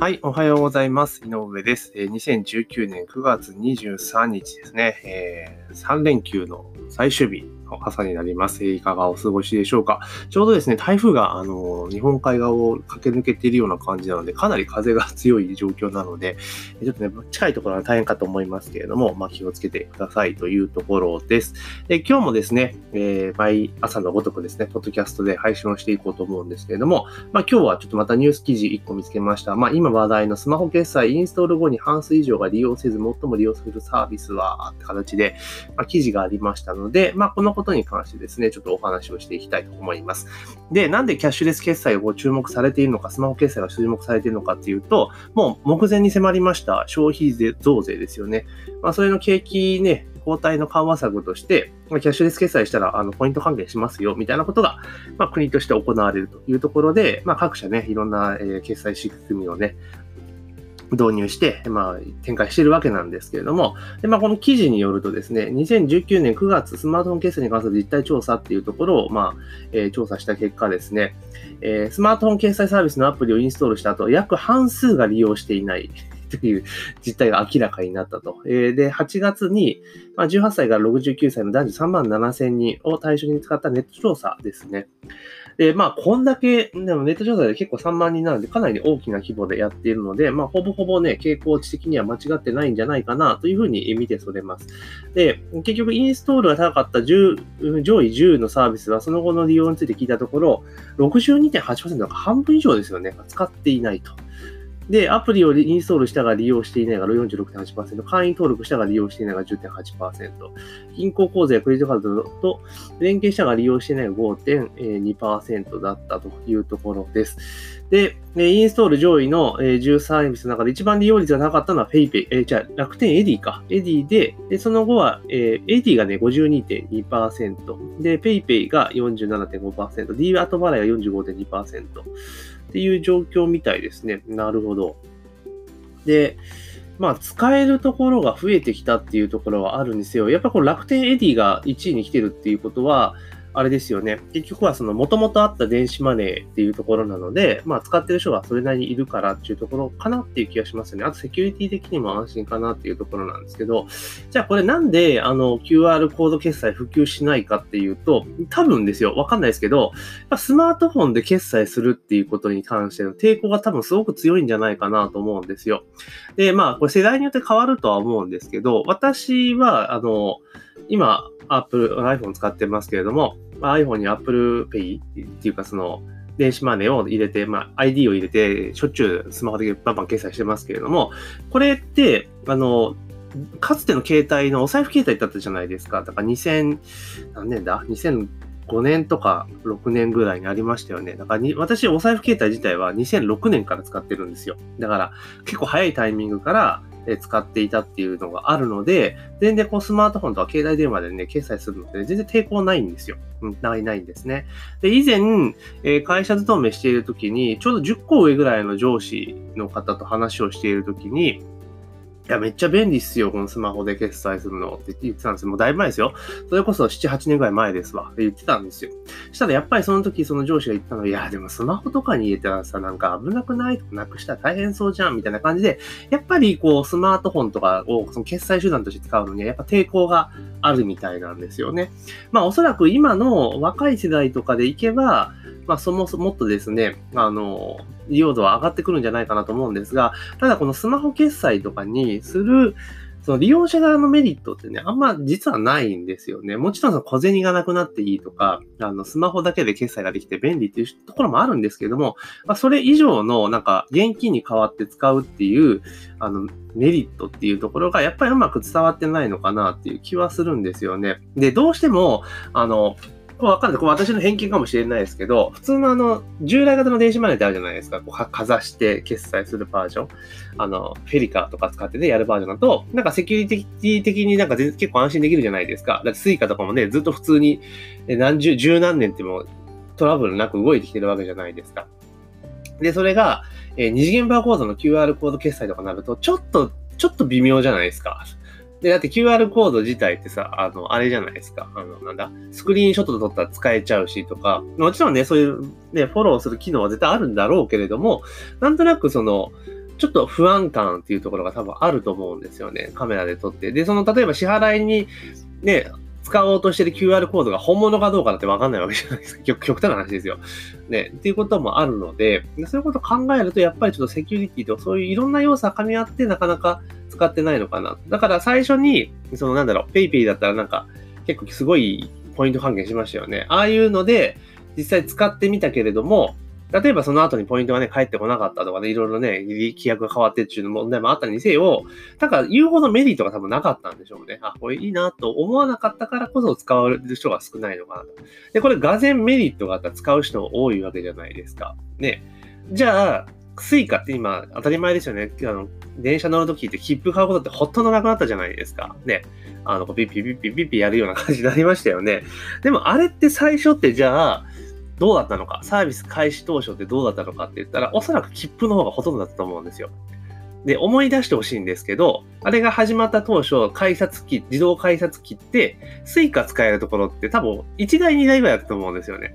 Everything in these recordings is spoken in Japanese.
はい、おはようございます。井上です。えー、2019年9月23日ですね、えー、3連休の最終日朝になります。いかがお過ごしでしょうか？ちょうどですね、台風が、あの、日本海側を駆け抜けているような感じなので、かなり風が強い状況なので、ちょっとね、近いところは大変かと思いますけれども、まあ、気をつけてくださいというところです。で、今日もですね、えー、毎朝のごとくですね、ポッドキャストで配信をしていこうと思うんですけれども、まあ、今日はちょっとまたニュース記事1個見つけました。まあ、今話題のスマホ決済インストール後に半数以上が利用せず、最も利用するサービスは、って形で、まあ、記事がありましたので、まあ、このことに関してですね、ちょっとお話をしていきたいと思います。で、なんでキャッシュレス決済を注目されているのか、スマホ決済が注目されているのかっていうと、もう目前に迫りました消費税増税ですよね。まあ、それの景気ね、交代の緩和策として、キャッシュレス決済したら、あの、ポイント還元しますよ、みたいなことが、まあ、国として行われるというところで、まあ、各社ね、いろんな、え、決済仕組みをね、導入して、まあ、展開しているわけなんですけれども、でまあ、この記事によるとですね、2019年9月、スマートフォン決済に関する実態調査っていうところを、まあ、えー、調査した結果ですね、えー、スマートフォン決済サービスのアプリをインストールした後、約半数が利用していない という実態が明らかになったと。え、で、8月に、まあ、18歳から69歳の男女3万7千人を対象に使ったネット調査ですね。で、まあ、こんだけ、でもネット調査で結構3万人なので、かなり大きな規模でやっているので、まあ、ほぼほぼね、傾向値的には間違ってないんじゃないかなというふうに見てそれます。で、結局、インストールが高かった10上位10のサービスは、その後の利用について聞いたところ、62.8%が半分以上ですよね、使っていないと。で、アプリをインストールしたが利用していないが46.8%、会員登録したが利用していないが10.8%、銀行口座やクレジットカードと連携したが利用していないが5.2%だったというところです。で、インストール上位の10サービスの中で一番利用率が高かったのは PayPay、えー、じゃ楽天エディか。エディで、でその後は、えー、エディがね、52.2%、で、PayPay が47.5%、D 後払いが45.2%。っていう状況みたいですね。なるほど。で、まあ、使えるところが増えてきたっていうところはあるんですよ。やっぱこの楽天エディが1位に来てるっていうことは、あれですよね。結局はその元々あった電子マネーっていうところなので、まあ使ってる人がそれなりにいるからっていうところかなっていう気がしますよね。あとセキュリティ的にも安心かなっていうところなんですけど、じゃあこれなんであの QR コード決済普及しないかっていうと、多分ですよ。わかんないですけど、スマートフォンで決済するっていうことに関しての抵抗が多分すごく強いんじゃないかなと思うんですよ。で、まあこれ世代によって変わるとは思うんですけど、私はあの、今、Apple、iPhone 使ってますけれども、まあ、iPhone に Apple Pay っていうかその、電子マネーを入れて、まあ、ID を入れて、しょっちゅうスマホでバンバン決済してますけれども、これって、あの、かつての携帯のお財布携帯だったじゃないですか。だから2000、何年だ ?2005 年とか6年ぐらいにありましたよね。だから、私、お財布携帯自体は2006年から使ってるんですよ。だから、結構早いタイミングから、使っていたっていうのがあるので、全然こうスマートフォンとか携帯電話でね、決済するので、全然抵抗ないんですよ。ないないんですね。で、以前、え、会社勤めしている時に、ちょうど10個上ぐらいの上司の方と話をしている時に、いや、めっちゃ便利っすよ、このスマホで決済するのって言ってたんですよ。もうだいぶ前ですよ。それこそ7、8年ぐらい前ですわ。って言ってたんですよ。したらやっぱりその時その上司が言ったのいや、でもスマホとかに入れたらさ、なんか危なくないとかなくしたら大変そうじゃんみたいな感じで、やっぱりこうスマートフォンとかをその決済手段として使うのにはやっぱ抵抗があるみたいなんですよね。まあおそらく今の若い世代とかでいけば、まあそもそもっとですね、あの、利用度は上がってくるんじゃないかなと思うんですが、ただこのスマホ決済とかにする、その利用者側のメリットってね、あんま実はないんですよね。もちろんその小銭がなくなっていいとか、あの、スマホだけで決済ができて便利っていうところもあるんですけども、まあ、それ以上のなんか現金に代わって使うっていう、あの、メリットっていうところがやっぱりうまく伝わってないのかなっていう気はするんですよね。で、どうしても、あの、わかんない。これ私の偏見かもしれないですけど、普通のあの、従来型の電子マネーってあるじゃないですか。こうかざして決済するバージョン。あの、 FeliCa とか使ってね、やるバージョンだと、なんかセキュリティ的になんか全然結構安心できるじゃないですか。だって Suica とかもね、ずっと普通に何十、十何年ってもトラブルなく動いてきてるわけじゃないですか。で、それが、えー、二次元バーコードの QR コード決済とかになると、ちょっと、ちょっと微妙じゃないですか。で、だって QR コード自体ってさ、あの、あれじゃないですか。あの、なんだ、スクリーンショットで撮ったら使えちゃうしとか、もちろんね、そういうね、フォローする機能は絶対あるんだろうけれども、なんとなくその、ちょっと不安感っていうところが多分あると思うんですよね。カメラで撮って。で、その、例えば支払いに、ね、使おうとしてる QR コードが本物かどうかだってわかんないわけじゃないですか。極極端な話ですよ。ね。っていうこともあるので、そういうことを考えると、やっぱりちょっとセキュリティとそういういろんな要素が噛み合ってなかなか使ってないのかな。だから最初に、そのなんだろう、PayPay だったらなんか結構すごいポイント還元しましたよね。ああいうので、実際使ってみたけれども、例えばその後にポイントがね、返ってこなかったとかね、いろいろね、規約が変わってっていう問題もあったにせよ、だから言うほどメリットが多分なかったんでしょうね。あ、これいいなと思わなかったからこそ使われる人が少ないのかなと。で、これ、がぜメリットがあったら使う人多いわけじゃないですか。ね。じゃあ、 Suica って今、当たり前ですよね。あの、電車乗るときって切符買うことってほとんどなくなったじゃないですか。ね。あの、ピッピッピッピッピッピやるような感じになりましたよね。でも、あれって最初ってじゃあ、どうだったのか、サービス開始当初ってどうだったのかって言ったら、おそらく切符の方がほとんどだったと思うんですよ。で、思い出してほしいんですけど、あれが始まった当初、改札機、自動改札機って、 Suica 使えるところって多分1台2台ぐらいだったと思うんですよね。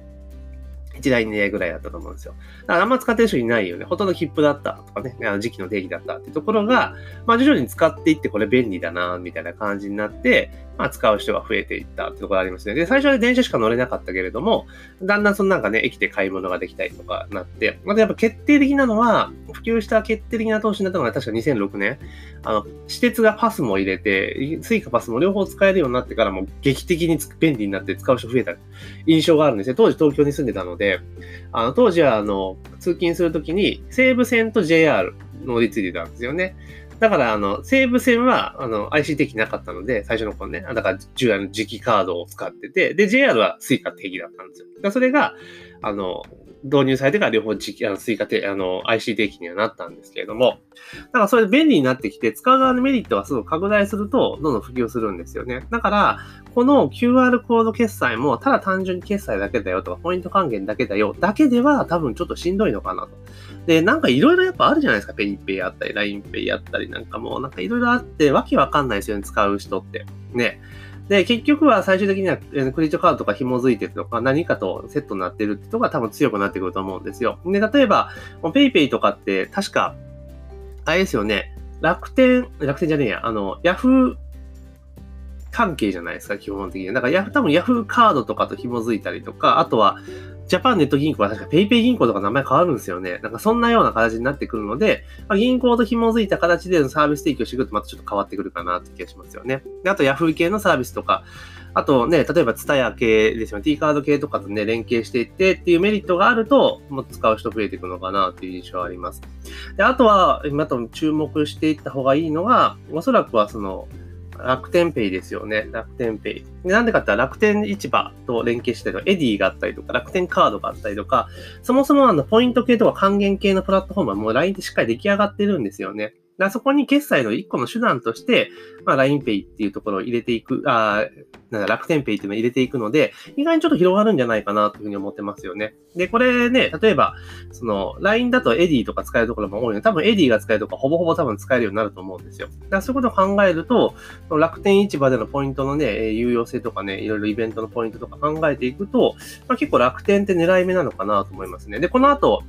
1台2台ぐらいだったと思うんですよ。だからあんま使ってる人いないよね。ほとんど切符だったとかね、あの磁気の定期だったってところが、まあ徐々に使っていってこれ便利だな、みたいな感じになって、まあ使う人が増えていったってところありますね。で、最初は電車しか乗れなかったけれども、だんだんそのなんかね、駅で買い物ができたりとかなって、またやっぱ決定的なのは、普及した決定的な投資になったのが確か2006年、あの、私鉄が PASMO 入れて、 Suica PASMO 両方使えるようになってからも劇的に便利になって使う人増えた印象があるんですね。当時東京に住んでたので、あの、当時はあの、通勤するときに西武線と JR 乗り継いでたんですよね。だから、あの、西武線は、あの、IC 的なかったので、最初の頃ね、だから、従来の磁気カードを使ってて、で、JR は Suica 定期だったんですよ。だそれが、あの、導入されてから両方あの追加て、あの、IC 定期にはなったんですけれども、だからそれで便利になってきて、使う側のメリットがすごく拡大すると、どんどん普及するんですよね。だから、この QR コード決済も、ただ単純に決済だけだよとか、ポイント還元だけだよ、だけでは多分ちょっとしんどいのかなと。で、なんかいろいろやっぱあるじゃないですか。PayPay あったり、LINEPay あったりなんかもう、なんかいろいろあって、わけわかんないですよね、使う人って。ね。で、結局は最終的にはクレジットカードとか紐づいてるとか何かとセットになってるってとこが多分強くなってくると思うんですよ。で、例えば、PayPay とかって確か、あれですよね、楽天、楽天じゃねえや、あの、Yahoo 関係じゃないですか、基本的に。だから、多分 Yahoo カードとかと紐づいたりとか、あとは、ジャパンネット銀行は確か PayPay 銀行とか名前変わるんですよね。なんかそんなような形になってくるので、まあ、銀行と紐づいた形でのサービス提供していくとまたちょっと変わってくるかなって気がしますよね。であと Yahoo 系のサービスとか、あとね、例えば TSUTAYA 系ですよね。T カード系とかとね、連携していってっていうメリットがあると、もう使う人増えていくのかなっていう印象はあります。で、あとは、今と注目していった方がいいのが、おそらくはその、楽天ペイですよね。楽天ペイ。なんでかって言ったら楽天市場と連携してる Edy があったりとか、楽天カードがあったりとか、そもそもあの、ポイント系とか還元系のプラットフォームはもう LINE でしっかり出来上がってるんですよね。だそこに決済の一個の手段として、まあ、LINEPay っていうところを入れていく、あなんだ、楽天 Pay っていうのを入れていくので、意外にちょっと広がるんじゃないかなというふうに思ってますよね。で、これね、例えば、その、LINE だと Edy とか使えるところも多いので、多分 Edy が使えるとか、ほぼほぼ多分使えるようになると思うんですよ。だからそういうことを考えると、楽天市場でのポイントのね、有用性とかね、いろいろイベントのポイントとか考えていくと、まあ、結構楽天って狙い目なのかなと思いますね。で、この後、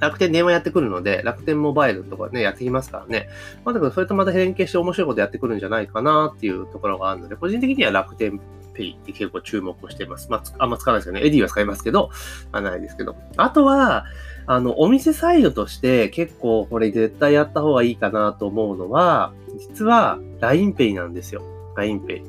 楽天電話やってくるので、楽天モバイルとかね、やってきますからね。まあ、だからそれとまた連携して面白いことやってくるんじゃないかなっていうところがあるので、個人的には楽天ペイって結構注目してます。まあ、あんま使わないですよね。 Edy は使いますけど、まあ、ないですけど。あとは、あの、お店サイドとして結構これ絶対やった方がいいかなと思うのは、実は LINEPay なんですよ。LINEPay。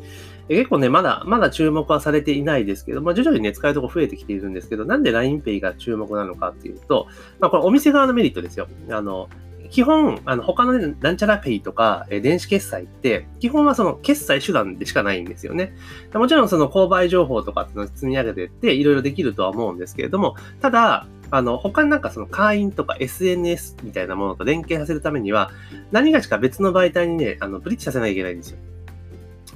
結構ね、まだ、まだ注目はされていないですけど、まあ、徐々にね、使えるとこ増えてきているんですけど、なんで LINEPay が注目なのかっていうと、まあ、これお店側のメリットですよ。あの、基本、あの、他のね、なんちゃらペイとか、え電子決済って、基本はその決済手段でしかないんですよね。もちろんその購買情報とかっての積み上げてって、いろいろできるとは思うんですけれども、ただ、あの、他になんかその会員とか SNS みたいなものと連携させるためには、何がしか別の媒体にね、あの、ブリッジさせなきゃいけないんですよ。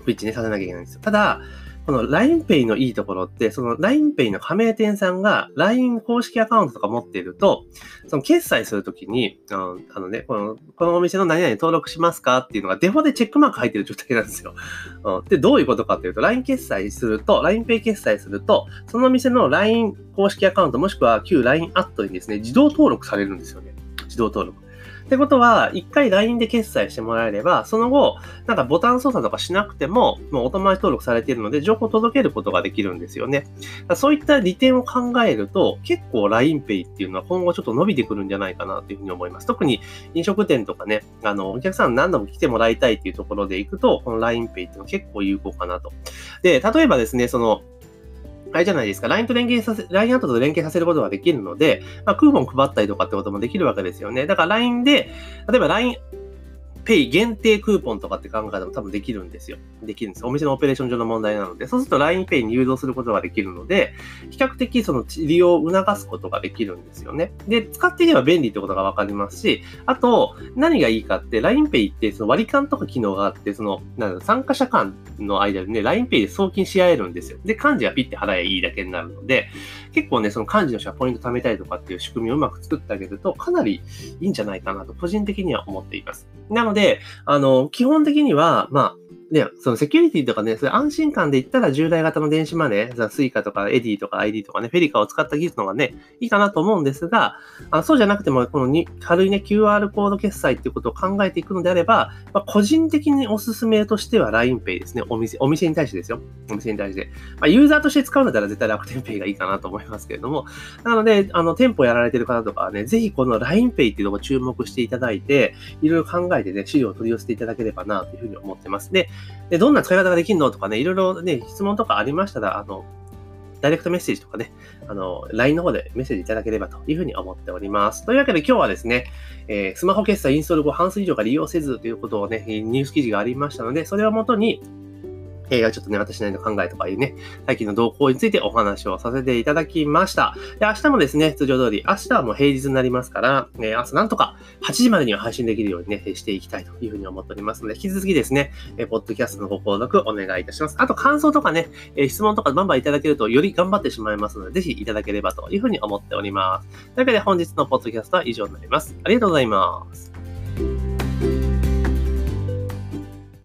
ブリッジね、させなきゃいけないんですよ。ただ、この LINEPay のいいところって、その LINEPay の加盟店さんが LINE 公式アカウントとか持っていると、その決済するときに、あのあのね、この、このお店の何々登録しますかっていうのがデフォでチェックマーク入ってる状態なんですよ。で、どういうことかっていうと、LINE 決済すると、LINEPay 決済すると、そのお店の LINE 公式アカウントもしくは旧 LINE アットにですね、自動登録されるんですよね。自動登録。ってことは、一回 LINE で決済してもらえれば、その後、なんかボタン操作とかしなくても、もうお友達登録されているので、情報を届けることができるんですよね。そういった利点を考えると、結構 LINEPay っていうのは今後ちょっと伸びてくるんじゃないかなというふうに思います。特に飲食店とかね、あの、お客さん何度も来てもらいたいっていうところで行くと、この LINEPay っていうのは結構有効かなと。で、例えばですね、その、あれじゃないですか、LINE と連携させ、LINE アウトと連携させることができるので、まあ、クーポン配ったりとかってこともできるわけですよね。だから LINE で、例えば LINE ペイ限定クーポンとかって考え方も多分できるんですよ。できるんです。お店のオペレーション上の問題なので、そうすると LINEPay に誘導することができるので、比較的その利用を促すことができるんですよね。で、使っていれば便利ってことがわかりますし、あと、何がいいかって、LINEPay ってその割り勘とか機能があって、その、なん参加者間の間でね、LINEPay で送金し合えるんですよ。で、幹事はピッて払えばいいだけになるので、結構ね、その幹事の人はポイント貯めたりとかっていう仕組みをうまく作ってあげると、かなりいいんじゃないかなと、個人的には思っています。なので、あの、基本的には、まあ、で、そのセキュリティとかね、そういう安心感で言ったら従来型の電子マネー、 Suica とか Edy とか iD とかね、 FeliCa を使った技術の方がね、いいかなと思うんですが、あそうじゃなくても、このに軽いね、QR コード決済っていうことを考えていくのであれば、まあ、個人的におすすめとしては LINEPay ですね。お店、お店に対してですよ。お店に対して。まあ、ユーザーとして使うんだったら絶対楽天 Pay がいいかなと思いますけれども、なので、あの、店舗やられてる方とかはね、ぜひこの LINEPay っていうとこ注目していただいて、いろいろ考えてね、資料を取り寄せていただければなというふうに思ってます。で、でどんな使い方ができるのとかね、いろいろね、質問とかありましたら、あの、ダイレクトメッセージとかね、あの、LINE の方でメッセージいただければというふうに思っております。というわけで今日はですね、えー、スマホ決済インストール後半数以上が利用せずということをね、ニュース記事がありましたので、それをもとに、映画ちょっとね、私なりの考えとかいうね、最近の動向についてお話をさせていただきました。で、明日もですね、通常通り、明日はもう平日になりますから、えー、朝なんとか8時までには配信できるようにね、していきたいというふうに思っておりますので、引き続きですね、えー、ポッドキャストのご購読お願いいたします。あと、感想とかね、えー、質問とかバンバンいただけると、より頑張ってしまいますので、ぜひいただければというふうに思っております。というわけで本日のポッドキャストは以上になります。ありがとうございます。